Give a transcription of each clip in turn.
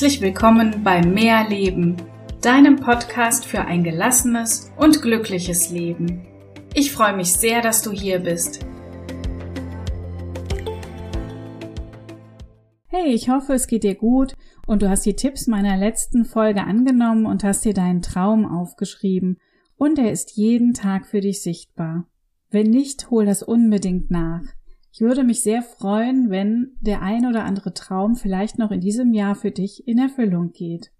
Herzlich willkommen bei Mehr Leben, deinem Podcast für ein gelassenes und glückliches Leben. Ich freue mich sehr, dass du hier bist. Hey, ich hoffe, es geht dir gut und du hast die Tipps meiner letzten Folge angenommen und hast dir deinen Traum aufgeschrieben und er ist jeden Tag für dich sichtbar. Wenn nicht, hol das unbedingt nach. Ich würde mich sehr freuen, wenn der ein oder andere Traum vielleicht noch in diesem Jahr für dich in Erfüllung geht.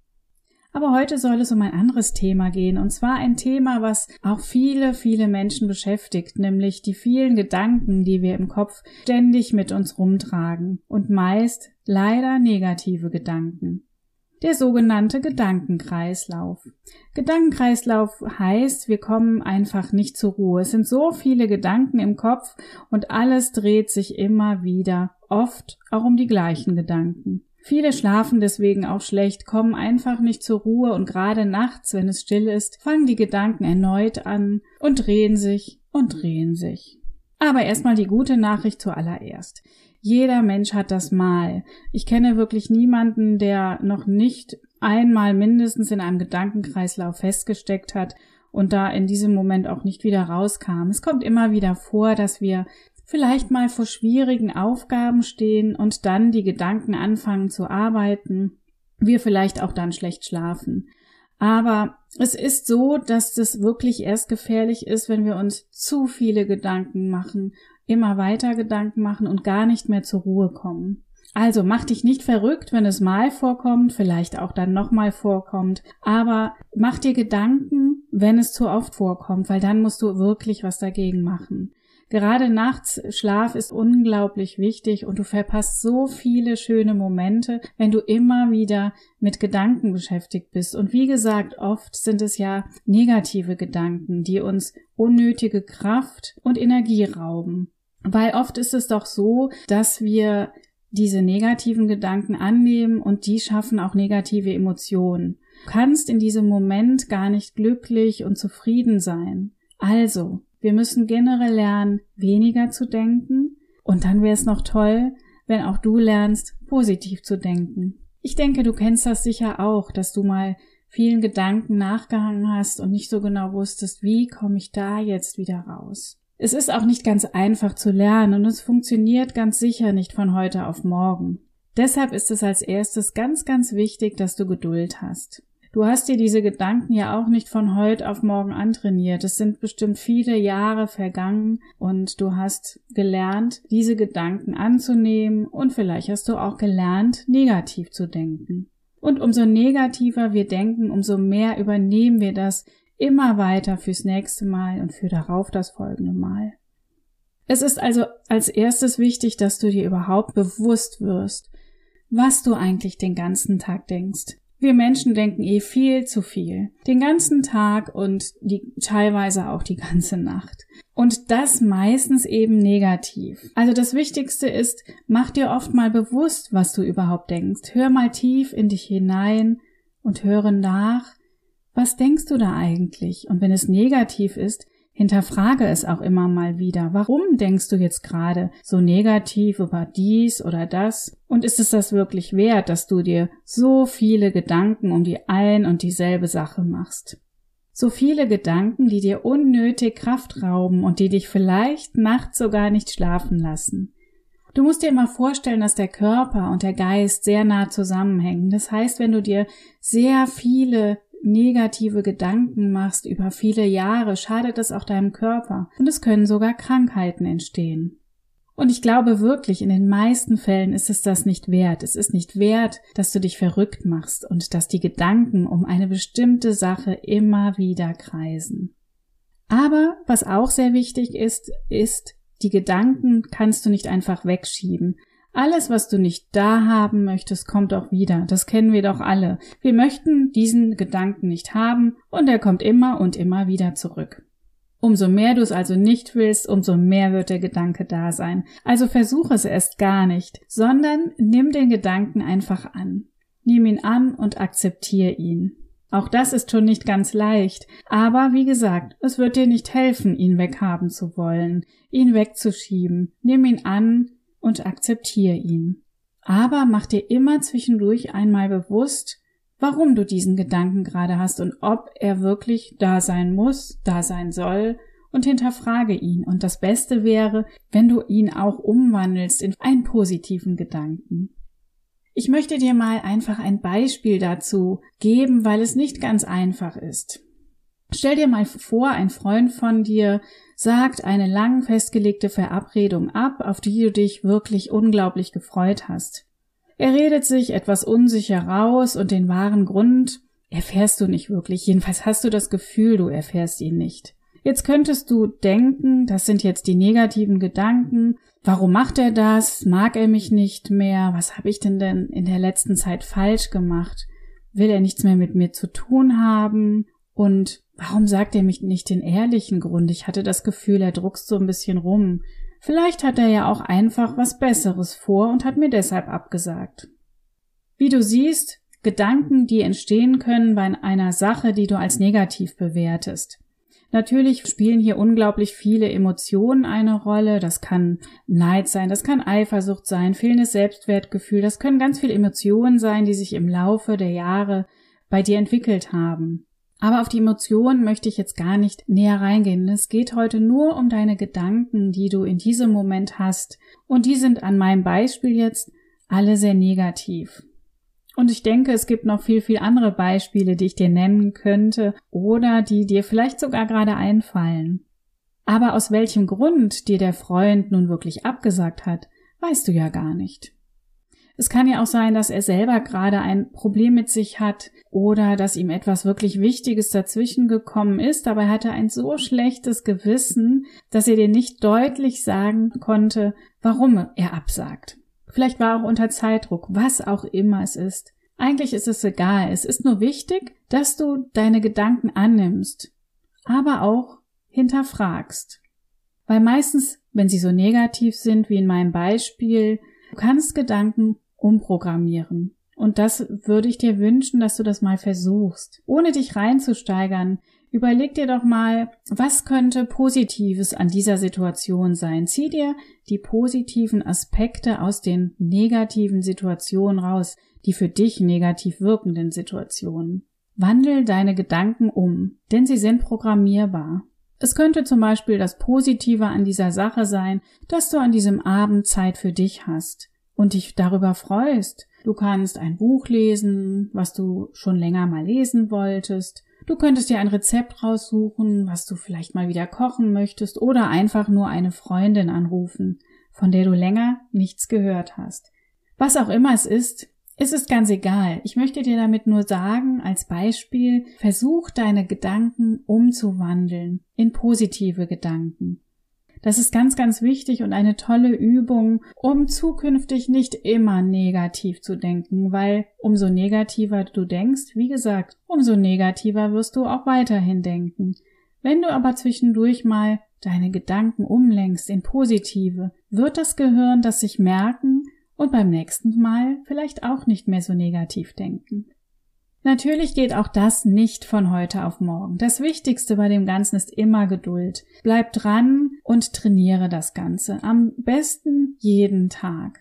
Aber heute soll es um ein anderes Thema gehen, und zwar ein Thema, was auch viele, viele Menschen beschäftigt, nämlich die vielen Gedanken, die wir im Kopf ständig mit uns rumtragen, und meist leider negative Gedanken der sogenannte Gedankenkreislauf. Gedankenkreislauf heißt, wir kommen einfach nicht zur Ruhe. Es sind so viele Gedanken im Kopf und alles dreht sich immer wieder, oft auch um die gleichen Gedanken. Viele schlafen deswegen auch schlecht, kommen einfach nicht zur Ruhe und gerade nachts, wenn es still ist, fangen die Gedanken erneut an und drehen sich und drehen sich. Aber erstmal die gute Nachricht zuallererst. Jeder Mensch hat das mal. Ich kenne wirklich niemanden, der noch nicht einmal mindestens in einem Gedankenkreislauf festgesteckt hat und da in diesem Moment auch nicht wieder rauskam. Es kommt immer wieder vor, dass wir vielleicht mal vor schwierigen Aufgaben stehen und dann die Gedanken anfangen zu arbeiten, wir vielleicht auch dann schlecht schlafen. Aber es ist so, dass das wirklich erst gefährlich ist, wenn wir uns zu viele Gedanken machen immer weiter Gedanken machen und gar nicht mehr zur Ruhe kommen. Also mach dich nicht verrückt, wenn es mal vorkommt, vielleicht auch dann nochmal vorkommt, aber mach dir Gedanken, wenn es zu oft vorkommt, weil dann musst du wirklich was dagegen machen. Gerade nachts Schlaf ist unglaublich wichtig und du verpasst so viele schöne Momente, wenn du immer wieder mit Gedanken beschäftigt bist. Und wie gesagt, oft sind es ja negative Gedanken, die uns unnötige Kraft und Energie rauben. Weil oft ist es doch so, dass wir diese negativen Gedanken annehmen und die schaffen auch negative Emotionen. Du kannst in diesem Moment gar nicht glücklich und zufrieden sein. Also, wir müssen generell lernen, weniger zu denken und dann wäre es noch toll, wenn auch du lernst, positiv zu denken. Ich denke, du kennst das sicher auch, dass du mal vielen Gedanken nachgehangen hast und nicht so genau wusstest, wie komme ich da jetzt wieder raus. Es ist auch nicht ganz einfach zu lernen und es funktioniert ganz sicher nicht von heute auf morgen. Deshalb ist es als erstes ganz, ganz wichtig, dass du Geduld hast. Du hast dir diese Gedanken ja auch nicht von heute auf morgen antrainiert. Es sind bestimmt viele Jahre vergangen und du hast gelernt, diese Gedanken anzunehmen und vielleicht hast du auch gelernt, negativ zu denken. Und umso negativer wir denken, umso mehr übernehmen wir das immer weiter fürs nächste Mal und für darauf das folgende Mal. Es ist also als erstes wichtig, dass du dir überhaupt bewusst wirst, was du eigentlich den ganzen Tag denkst. Wir Menschen denken eh viel zu viel. Den ganzen Tag und die, teilweise auch die ganze Nacht. Und das meistens eben negativ. Also das Wichtigste ist, mach dir oft mal bewusst, was du überhaupt denkst. Hör mal tief in dich hinein und höre nach, was denkst du da eigentlich? Und wenn es negativ ist, hinterfrage es auch immer mal wieder. Warum denkst du jetzt gerade so negativ über dies oder das? Und ist es das wirklich wert, dass du dir so viele Gedanken um die ein und dieselbe Sache machst? So viele Gedanken, die dir unnötig Kraft rauben und die dich vielleicht nachts sogar nicht schlafen lassen. Du musst dir immer vorstellen, dass der Körper und der Geist sehr nah zusammenhängen. Das heißt, wenn du dir sehr viele negative Gedanken machst über viele Jahre, schadet es auch deinem Körper und es können sogar Krankheiten entstehen. Und ich glaube wirklich, in den meisten Fällen ist es das nicht wert. Es ist nicht wert, dass du dich verrückt machst und dass die Gedanken um eine bestimmte Sache immer wieder kreisen. Aber was auch sehr wichtig ist, ist, die Gedanken kannst du nicht einfach wegschieben. Alles, was du nicht da haben möchtest, kommt auch wieder. Das kennen wir doch alle. Wir möchten diesen Gedanken nicht haben und er kommt immer und immer wieder zurück. Umso mehr du es also nicht willst, umso mehr wird der Gedanke da sein. Also versuche es erst gar nicht, sondern nimm den Gedanken einfach an. Nimm ihn an und akzeptiere ihn. Auch das ist schon nicht ganz leicht, aber wie gesagt, es wird dir nicht helfen, ihn weghaben zu wollen, ihn wegzuschieben. Nimm ihn an, und akzeptiere ihn. Aber mach dir immer zwischendurch einmal bewusst, warum du diesen Gedanken gerade hast und ob er wirklich da sein muss, da sein soll und hinterfrage ihn. Und das Beste wäre, wenn du ihn auch umwandelst in einen positiven Gedanken. Ich möchte dir mal einfach ein Beispiel dazu geben, weil es nicht ganz einfach ist. Stell dir mal vor, ein Freund von dir sagt eine lang festgelegte Verabredung ab, auf die du dich wirklich unglaublich gefreut hast. Er redet sich etwas unsicher raus und den wahren Grund erfährst du nicht wirklich. Jedenfalls hast du das Gefühl, du erfährst ihn nicht. Jetzt könntest du denken, das sind jetzt die negativen Gedanken. Warum macht er das? Mag er mich nicht mehr? Was habe ich denn denn in der letzten Zeit falsch gemacht? Will er nichts mehr mit mir zu tun haben? Und warum sagt er mich nicht den ehrlichen Grund? Ich hatte das Gefühl, er druckst so ein bisschen rum. Vielleicht hat er ja auch einfach was Besseres vor und hat mir deshalb abgesagt. Wie du siehst, Gedanken, die entstehen können bei einer Sache, die du als negativ bewertest. Natürlich spielen hier unglaublich viele Emotionen eine Rolle. Das kann Neid sein, das kann Eifersucht sein, fehlendes Selbstwertgefühl. Das können ganz viele Emotionen sein, die sich im Laufe der Jahre bei dir entwickelt haben. Aber auf die Emotionen möchte ich jetzt gar nicht näher reingehen. Es geht heute nur um deine Gedanken, die du in diesem Moment hast. Und die sind an meinem Beispiel jetzt alle sehr negativ. Und ich denke, es gibt noch viel, viel andere Beispiele, die ich dir nennen könnte oder die dir vielleicht sogar gerade einfallen. Aber aus welchem Grund dir der Freund nun wirklich abgesagt hat, weißt du ja gar nicht. Es kann ja auch sein, dass er selber gerade ein Problem mit sich hat oder dass ihm etwas wirklich Wichtiges dazwischen gekommen ist, aber er hatte ein so schlechtes Gewissen, dass er dir nicht deutlich sagen konnte, warum er absagt. Vielleicht war er auch unter Zeitdruck, was auch immer es ist. Eigentlich ist es egal. Es ist nur wichtig, dass du deine Gedanken annimmst, aber auch hinterfragst. Weil meistens, wenn sie so negativ sind wie in meinem Beispiel, du kannst Gedanken umprogrammieren. Und das würde ich dir wünschen, dass du das mal versuchst, ohne dich reinzusteigern, Überleg dir doch mal, was könnte Positives an dieser Situation sein. Zieh dir die positiven Aspekte aus den negativen Situationen raus, die für dich negativ wirkenden Situationen. Wandel deine Gedanken um, denn sie sind programmierbar. Es könnte zum Beispiel das Positive an dieser Sache sein, dass du an diesem Abend Zeit für dich hast und dich darüber freust. Du kannst ein Buch lesen, was du schon länger mal lesen wolltest. Du könntest dir ein Rezept raussuchen, was du vielleicht mal wieder kochen möchtest oder einfach nur eine Freundin anrufen, von der du länger nichts gehört hast. Was auch immer es ist, es ist ganz egal. Ich möchte dir damit nur sagen, als Beispiel, versuch deine Gedanken umzuwandeln in positive Gedanken. Das ist ganz, ganz wichtig und eine tolle Übung, um zukünftig nicht immer negativ zu denken, weil umso negativer du denkst, wie gesagt, umso negativer wirst du auch weiterhin denken. Wenn du aber zwischendurch mal deine Gedanken umlenkst in positive, wird das Gehirn das sich merken und beim nächsten Mal vielleicht auch nicht mehr so negativ denken. Natürlich geht auch das nicht von heute auf morgen. Das Wichtigste bei dem Ganzen ist immer Geduld. Bleib dran und trainiere das Ganze. Am besten jeden Tag.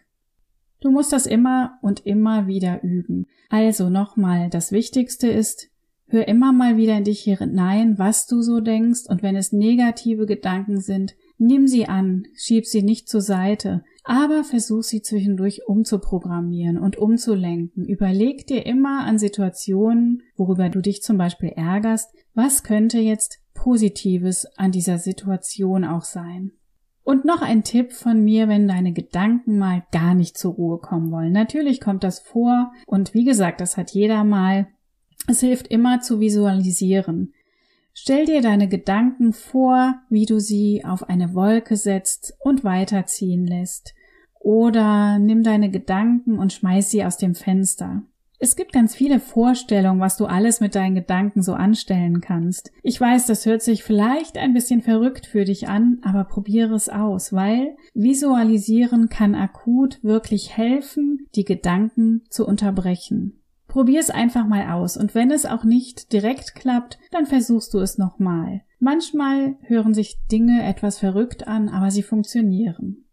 Du musst das immer und immer wieder üben. Also nochmal, das Wichtigste ist, hör immer mal wieder in dich hinein, was du so denkst und wenn es negative Gedanken sind, nimm sie an, schieb sie nicht zur Seite, aber versuch sie zwischendurch umzuprogrammieren und umzulenken. Überleg dir immer an Situationen, worüber du dich zum Beispiel ärgerst, was könnte jetzt Positives an dieser Situation auch sein. Und noch ein Tipp von mir, wenn deine Gedanken mal gar nicht zur Ruhe kommen wollen. Natürlich kommt das vor und wie gesagt, das hat jeder mal. Es hilft immer zu visualisieren. Stell dir deine Gedanken vor, wie du sie auf eine Wolke setzt und weiterziehen lässt. Oder nimm deine Gedanken und schmeiß sie aus dem Fenster. Es gibt ganz viele Vorstellungen, was du alles mit deinen Gedanken so anstellen kannst. Ich weiß, das hört sich vielleicht ein bisschen verrückt für dich an, aber probiere es aus, weil visualisieren kann akut wirklich helfen, die Gedanken zu unterbrechen. Probier es einfach mal aus und wenn es auch nicht direkt klappt, dann versuchst du es nochmal. Manchmal hören sich Dinge etwas verrückt an, aber sie funktionieren.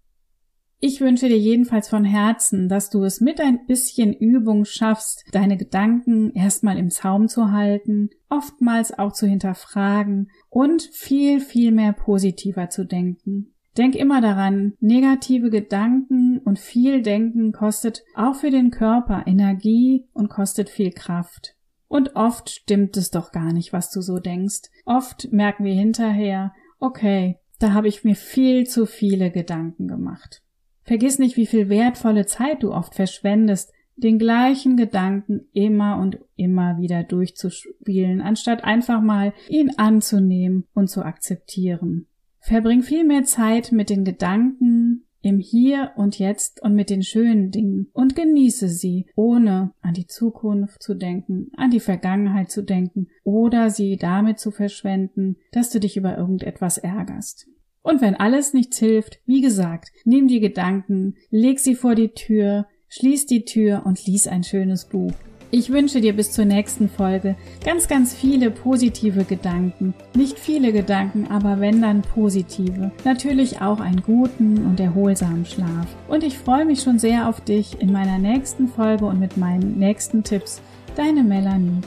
Ich wünsche dir jedenfalls von Herzen, dass du es mit ein bisschen Übung schaffst, deine Gedanken erstmal im Zaum zu halten, oftmals auch zu hinterfragen und viel, viel mehr positiver zu denken. Denk immer daran, negative Gedanken und viel Denken kostet auch für den Körper Energie und kostet viel Kraft. Und oft stimmt es doch gar nicht, was du so denkst. Oft merken wir hinterher, okay, da habe ich mir viel zu viele Gedanken gemacht. Vergiss nicht, wie viel wertvolle Zeit du oft verschwendest, den gleichen Gedanken immer und immer wieder durchzuspielen, anstatt einfach mal ihn anzunehmen und zu akzeptieren. Verbring viel mehr Zeit mit den Gedanken im Hier und Jetzt und mit den schönen Dingen und genieße sie, ohne an die Zukunft zu denken, an die Vergangenheit zu denken oder sie damit zu verschwenden, dass du dich über irgendetwas ärgerst. Und wenn alles nichts hilft, wie gesagt, nimm die Gedanken, leg sie vor die Tür, schließ die Tür und lies ein schönes Buch. Ich wünsche dir bis zur nächsten Folge ganz, ganz viele positive Gedanken. Nicht viele Gedanken, aber wenn dann positive. Natürlich auch einen guten und erholsamen Schlaf. Und ich freue mich schon sehr auf dich in meiner nächsten Folge und mit meinen nächsten Tipps. Deine Melanie.